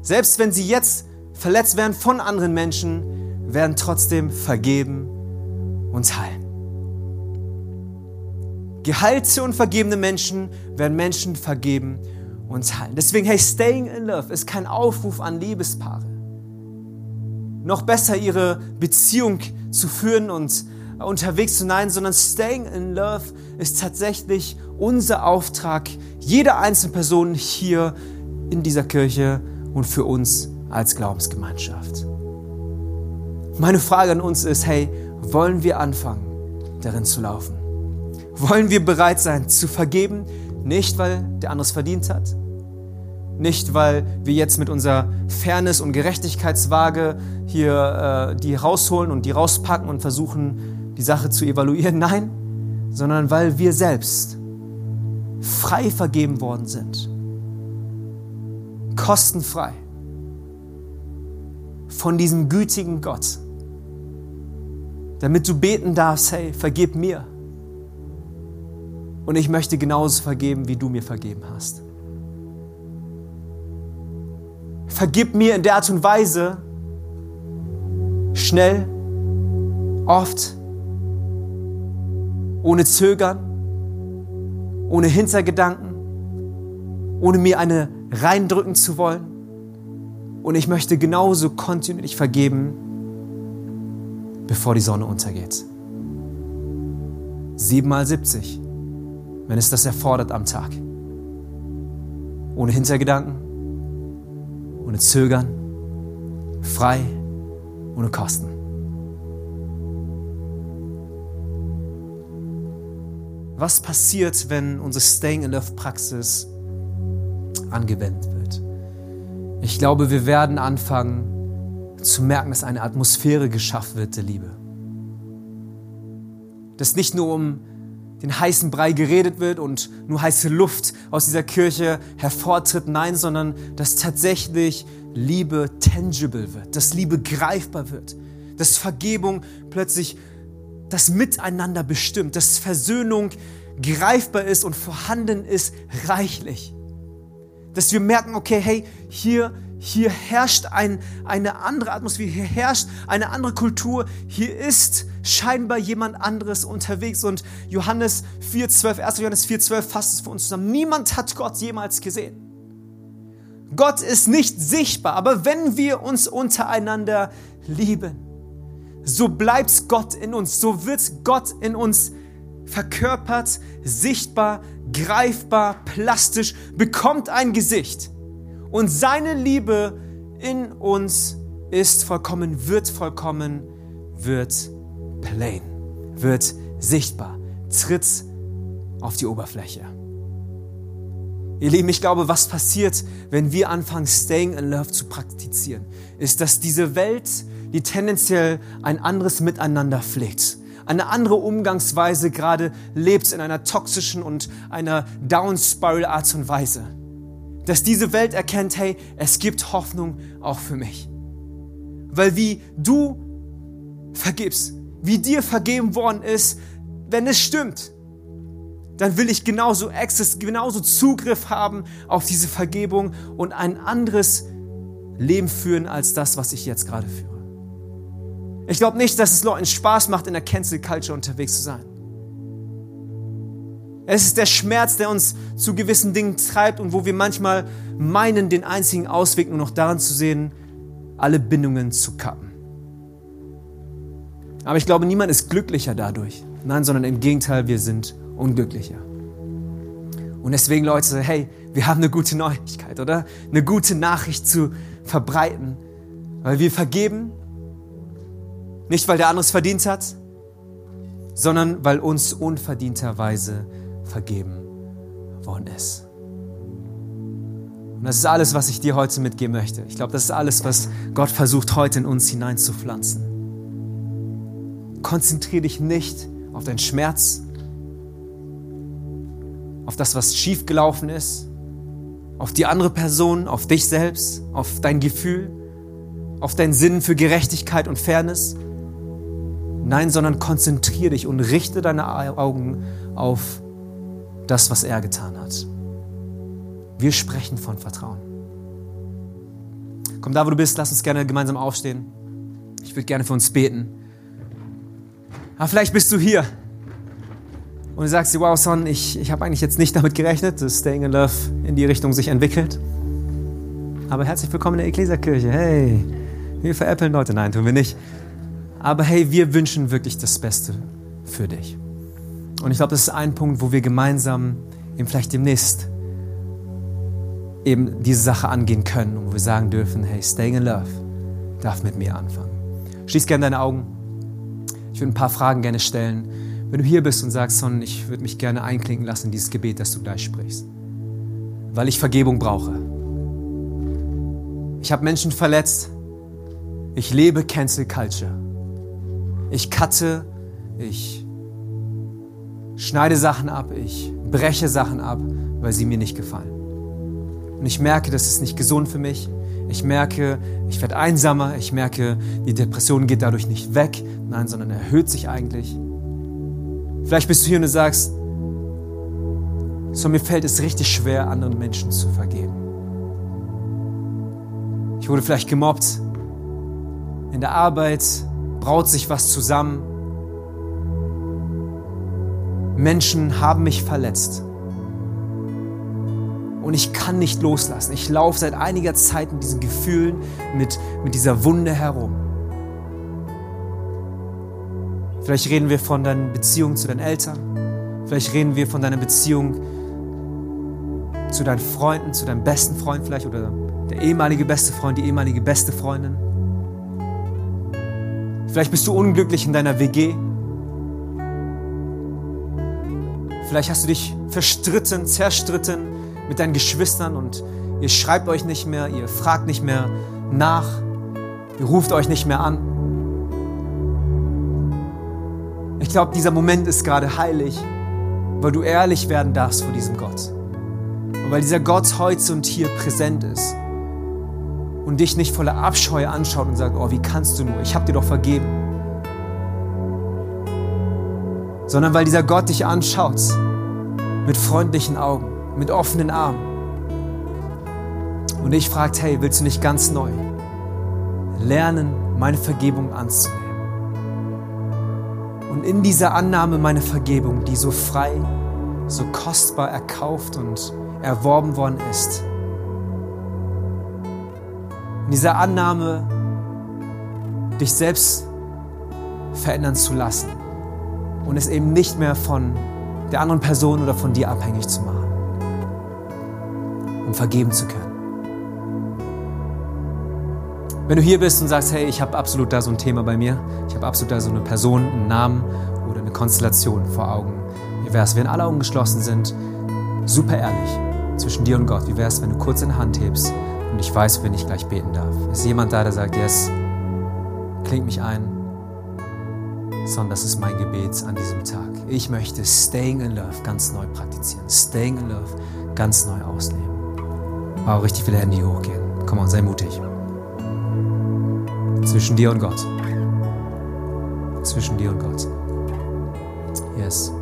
selbst wenn sie jetzt verletzt werden von anderen Menschen, werden trotzdem vergeben und heilen. Geheilte und vergebene Menschen werden Menschen vergeben und heilen. Deswegen, hey, staying in love ist kein Aufruf an Liebespaare. Noch besser ihre Beziehung zu führen und unterwegs zu sein, sondern staying in love ist tatsächlich unser Auftrag, jeder einzelnen Person hier in dieser Kirche und für uns als Glaubensgemeinschaft. Meine Frage an uns ist, hey, wollen wir anfangen, darin zu laufen? Wollen wir bereit sein zu vergeben, nicht weil der andere es verdient hat, nicht weil wir jetzt mit unserer Fairness- und Gerechtigkeitswaage hier äh, die rausholen und die rauspacken und versuchen, die Sache zu evaluieren, (laughs) nein, sondern weil wir selbst frei vergeben worden sind. Kostenfrei von diesem gütigen Gott, damit du beten darfst, hey, vergib mir. Und ich möchte genauso vergeben, wie du mir vergeben hast. Vergib mir in der Art und Weise, schnell, oft, ohne Zögern, ohne Hintergedanken, ohne mir eine reindrücken zu wollen. Und ich möchte genauso kontinuierlich vergeben, bevor die Sonne untergeht. Siebenmal 70, wenn es das erfordert am Tag. Ohne Hintergedanken, ohne Zögern, frei, ohne Kosten. Was passiert, wenn unsere Staying in Love Praxis angewendet wird? Ich glaube, wir werden anfangen zu merken, dass eine Atmosphäre geschaffen wird der Liebe. Dass nicht nur um den heißen Brei geredet wird und nur heiße Luft aus dieser Kirche hervortritt, nein, sondern dass tatsächlich Liebe tangible wird, dass Liebe greifbar wird, dass Vergebung plötzlich das Miteinander bestimmt, dass Versöhnung greifbar ist und vorhanden ist reichlich. Dass wir merken, okay, hey, hier, hier herrscht ein, eine andere Atmosphäre, hier herrscht eine andere Kultur, hier ist scheinbar jemand anderes unterwegs. Und Johannes 4,12, 1. Johannes 4,12 fasst es für uns zusammen. Niemand hat Gott jemals gesehen. Gott ist nicht sichtbar, aber wenn wir uns untereinander lieben, so bleibt Gott in uns, so wird Gott in uns verkörpert, sichtbar, greifbar, plastisch, bekommt ein Gesicht. Und seine Liebe in uns ist vollkommen, wird vollkommen, wird plain, wird sichtbar, tritt auf die Oberfläche. Ihr Lieben, ich glaube, was passiert, wenn wir anfangen, Staying in Love zu praktizieren, ist, dass diese Welt, die tendenziell ein anderes Miteinander pflegt, eine andere Umgangsweise gerade lebt in einer toxischen und einer Down-Spiral-Art und Weise. Dass diese Welt erkennt, hey, es gibt Hoffnung auch für mich. Weil wie du vergibst, wie dir vergeben worden ist, wenn es stimmt, dann will ich genauso Access, genauso Zugriff haben auf diese Vergebung und ein anderes Leben führen als das, was ich jetzt gerade führe. Ich glaube nicht, dass es Leuten Spaß macht, in der Cancel Culture unterwegs zu sein. Es ist der Schmerz, der uns zu gewissen Dingen treibt und wo wir manchmal meinen, den einzigen Ausweg nur noch daran zu sehen, alle Bindungen zu kappen. Aber ich glaube, niemand ist glücklicher dadurch. Nein, sondern im Gegenteil, wir sind unglücklicher. Und deswegen, Leute, hey, wir haben eine gute Neuigkeit, oder? Eine gute Nachricht zu verbreiten, weil wir vergeben, nicht weil der andere es verdient hat, sondern weil uns unverdienterweise vergeben worden ist. Und das ist alles, was ich dir heute mitgeben möchte. Ich glaube, das ist alles, was Gott versucht heute in uns hineinzupflanzen. Konzentriere dich nicht auf deinen Schmerz, auf das, was schiefgelaufen ist, auf die andere Person, auf dich selbst, auf dein Gefühl, auf deinen Sinn für Gerechtigkeit und Fairness. Nein, sondern konzentriere dich und richte deine Augen auf das, was er getan hat. Wir sprechen von Vertrauen. Komm da, wo du bist, lass uns gerne gemeinsam aufstehen. Ich würde gerne für uns beten. Aber vielleicht bist du hier und du sagst dir, wow, Son, ich, ich habe eigentlich jetzt nicht damit gerechnet, dass Staying in Love in die Richtung sich entwickelt. Aber herzlich willkommen in der Ecclesia-Kirche. Hey, wir veräppeln Leute. Nein, tun wir nicht. Aber hey, wir wünschen wirklich das Beste für dich. Und ich glaube, das ist ein Punkt, wo wir gemeinsam eben vielleicht demnächst eben diese Sache angehen können und wo wir sagen dürfen, hey, Staying in Love darf mit mir anfangen. Schließ gerne deine Augen. Ich würde ein paar Fragen gerne stellen wenn du hier bist und sagst, Son, ich würde mich gerne einklinken lassen in dieses Gebet, das du gleich sprichst, weil ich Vergebung brauche. Ich habe Menschen verletzt. Ich lebe Cancel Culture. Ich cutte, ich schneide Sachen ab, ich breche Sachen ab, weil sie mir nicht gefallen. Und ich merke, das ist nicht gesund für mich. Ich merke, ich werde einsamer. Ich merke, die Depression geht dadurch nicht weg, nein, sondern erhöht sich eigentlich. Vielleicht bist du hier und du sagst, so mir fällt es richtig schwer, anderen Menschen zu vergeben. Ich wurde vielleicht gemobbt. In der Arbeit braut sich was zusammen. Menschen haben mich verletzt. Und ich kann nicht loslassen. Ich laufe seit einiger Zeit mit diesen Gefühlen, mit, mit dieser Wunde herum. Vielleicht reden wir von deinen Beziehungen zu deinen Eltern. Vielleicht reden wir von deiner Beziehung zu deinen Freunden, zu deinem besten Freund vielleicht oder der ehemalige beste Freund, die ehemalige beste Freundin. Vielleicht bist du unglücklich in deiner WG. Vielleicht hast du dich verstritten, zerstritten mit deinen Geschwistern und ihr schreibt euch nicht mehr, ihr fragt nicht mehr nach, ihr ruft euch nicht mehr an. Ich glaube, dieser Moment ist gerade heilig, weil du ehrlich werden darfst vor diesem Gott. Und weil dieser Gott heute und hier präsent ist und dich nicht voller Abscheu anschaut und sagt, oh, wie kannst du nur, ich habe dir doch vergeben. Sondern weil dieser Gott dich anschaut mit freundlichen Augen, mit offenen Armen. Und dich fragt, hey, willst du nicht ganz neu lernen, meine Vergebung anzunehmen? Und in dieser Annahme meiner Vergebung, die so frei, so kostbar erkauft und erworben worden ist, in dieser Annahme, dich selbst verändern zu lassen und es eben nicht mehr von der anderen Person oder von dir abhängig zu machen, um vergeben zu können. Wenn du hier bist und sagst, hey, ich habe absolut da so ein Thema bei mir, ich habe absolut da so eine Person, einen Namen oder eine Konstellation vor Augen, wie wäre es, wenn alle Augen geschlossen sind, super ehrlich zwischen dir und Gott, wie wäre es, wenn du kurz in die Hand hebst und ich weiß, wenn ich gleich beten darf. Ist jemand da, der sagt, yes, klingt mich ein, sondern das ist mein Gebet an diesem Tag. Ich möchte Staying in Love ganz neu praktizieren. Staying in Love ganz neu ausleben. Wow, richtig viele Hände hochgehen. Komm on, sei mutig. Zwischen dir und Gott. Zwischen dir und Gott. Yes.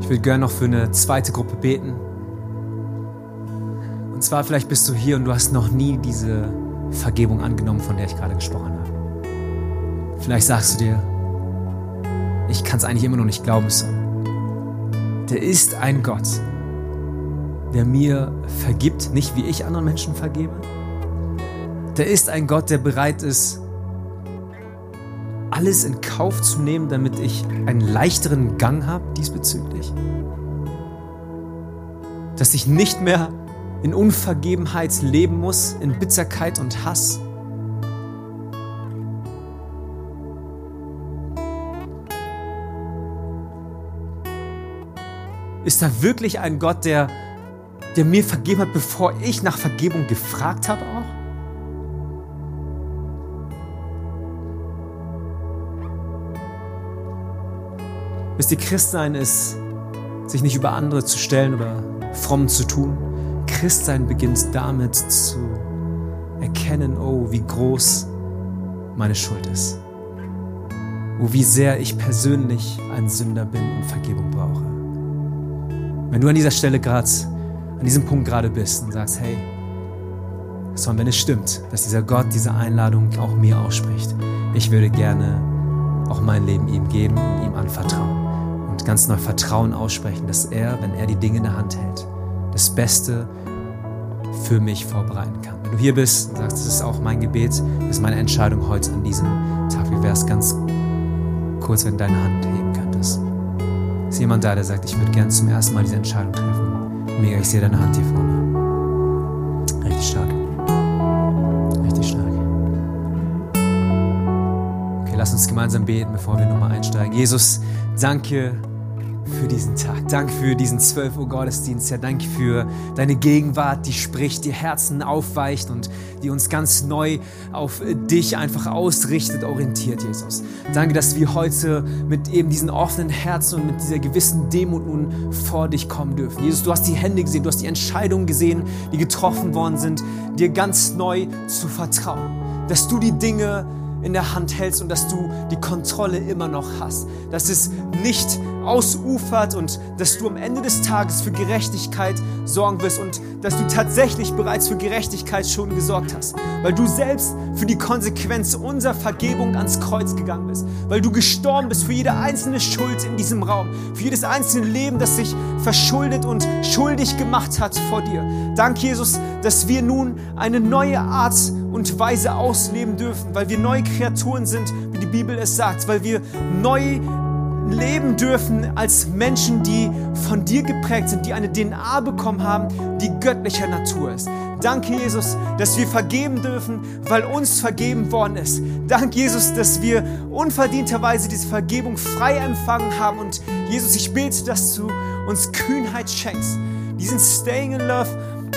Ich würde gerne noch für eine zweite Gruppe beten. Und zwar vielleicht bist du hier und du hast noch nie diese Vergebung angenommen, von der ich gerade gesprochen habe. Vielleicht sagst du dir, ich kann es eigentlich immer noch nicht glauben, Son. Der ist ein Gott, der mir vergibt, nicht wie ich anderen Menschen vergebe. Der ist ein Gott, der bereit ist, alles in Kauf zu nehmen, damit ich einen leichteren Gang habe diesbezüglich. Dass ich nicht mehr in Unvergebenheit leben muss, in Bitterkeit und Hass. Ist da wirklich ein Gott, der, der mir vergeben hat, bevor ich nach Vergebung gefragt habe auch? Wisst ihr, Christsein ist, sich nicht über andere zu stellen oder fromm zu tun, Christsein beginnt damit zu erkennen, oh, wie groß meine Schuld ist. Oh, wie sehr ich persönlich ein Sünder bin und Vergebung brauche. Wenn du an dieser Stelle gerade, an diesem Punkt gerade bist und sagst, hey, sondern wenn es stimmt, dass dieser Gott diese Einladung auch mir ausspricht, ich würde gerne auch mein Leben ihm geben und ihm anvertrauen und ganz neu Vertrauen aussprechen, dass er, wenn er die Dinge in der Hand hält, das Beste für mich vorbereiten kann. Wenn du hier bist und sagst, das ist auch mein Gebet, das ist meine Entscheidung heute an diesem Tag, wie wäre es ganz kurz, wenn du deine Hand heben könntest? Ist jemand da, der sagt, ich würde gerne zum ersten Mal diese Entscheidung treffen? Mega, ich sehe deine Hand hier vorne. Richtig stark. Richtig stark. Okay, lass uns gemeinsam beten, bevor wir nochmal einsteigen. Jesus, danke für diesen Tag. Danke für diesen 12 Uhr Gottesdienst. Herr, danke für deine Gegenwart, die spricht, die Herzen aufweicht und die uns ganz neu auf dich einfach ausrichtet, orientiert, Jesus. Danke, dass wir heute mit eben diesen offenen Herzen und mit dieser gewissen Demut nun vor dich kommen dürfen. Jesus, du hast die Hände gesehen, du hast die Entscheidungen gesehen, die getroffen worden sind, dir ganz neu zu vertrauen. Dass du die Dinge in der Hand hältst und dass du die Kontrolle immer noch hast. Dass es nicht ausufert und dass du am Ende des Tages für Gerechtigkeit sorgen wirst und dass du tatsächlich bereits für Gerechtigkeit schon gesorgt hast, weil du selbst für die Konsequenz unserer Vergebung ans Kreuz gegangen bist, weil du gestorben bist für jede einzelne Schuld in diesem Raum, für jedes einzelne Leben, das sich verschuldet und schuldig gemacht hat vor dir. Dank Jesus, dass wir nun eine neue Art und Weise ausleben dürfen, weil wir neue Kreaturen sind, wie die Bibel es sagt, weil wir neu leben dürfen als Menschen, die von dir geprägt sind, die eine DNA bekommen haben, die göttlicher Natur ist. Danke, Jesus, dass wir vergeben dürfen, weil uns vergeben worden ist. Danke, Jesus, dass wir unverdienterweise diese Vergebung frei empfangen haben. Und Jesus, ich bete, dass du uns Kühnheit schenkst, diesen Staying in Love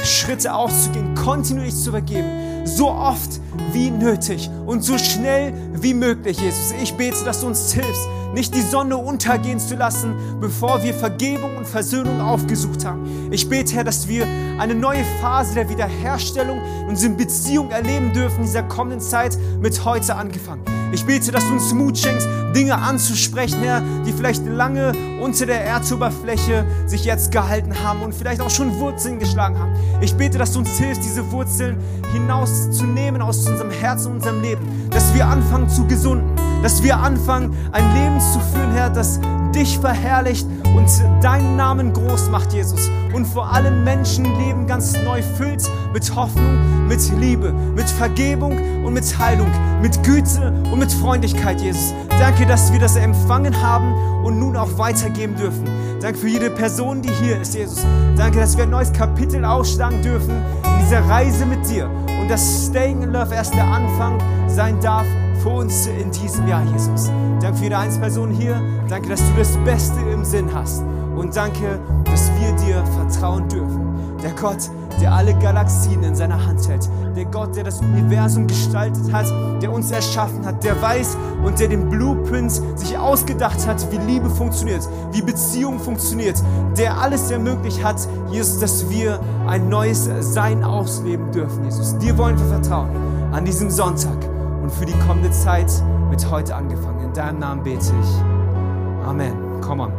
Schritte auszugehen, kontinuierlich zu vergeben, so oft wie nötig und so schnell wie möglich, Jesus. Ich bete, dass du uns hilfst, nicht die Sonne untergehen zu lassen, bevor wir Vergebung und Versöhnung aufgesucht haben. Ich bete, Herr, dass wir eine neue Phase der Wiederherstellung in unseren Beziehungen erleben dürfen, in dieser kommenden Zeit mit heute angefangen. Ich bete, dass du uns Mut schenkst, Dinge anzusprechen, Herr, die vielleicht lange unter der Erdoberfläche sich jetzt gehalten haben und vielleicht auch schon Wurzeln geschlagen haben. Ich bete, dass du uns hilfst, diese Wurzeln hinauszunehmen aus unserem Herzen und unserem Leben, dass wir anfangen zu gesunden, dass wir anfangen, ein Leben zu führen, Herr, das dich verherrlicht und deinen Namen groß macht, Jesus. Und vor allem Menschenleben ganz neu füllt mit Hoffnung, mit Liebe, mit Vergebung und mit Heilung, mit Güte und mit Freundlichkeit, Jesus. Danke, dass wir das empfangen haben und nun auch weitergeben dürfen. Danke für jede Person, die hier ist, Jesus. Danke, dass wir ein neues Kapitel ausschlagen dürfen in dieser Reise mit dir und dass Staying in Love erst der Anfang sein darf für uns in diesem Jahr, Jesus. Danke für jede Einzelperson hier. Danke, dass du das Beste im Sinn hast. Und danke, dass wir dir vertrauen dürfen. Der Gott, der alle Galaxien in seiner Hand hält. Der Gott, der das Universum gestaltet hat, der uns erschaffen hat, der weiß und der den Blueprint sich ausgedacht hat, wie Liebe funktioniert, wie Beziehung funktioniert, der alles ermöglicht hat, Jesus, dass wir ein neues Sein ausleben dürfen, Jesus. Dir wollen wir vertrauen an diesem Sonntag und für die kommende Zeit mit heute angefangen. In deinem Namen bete ich. Amen. Komm on.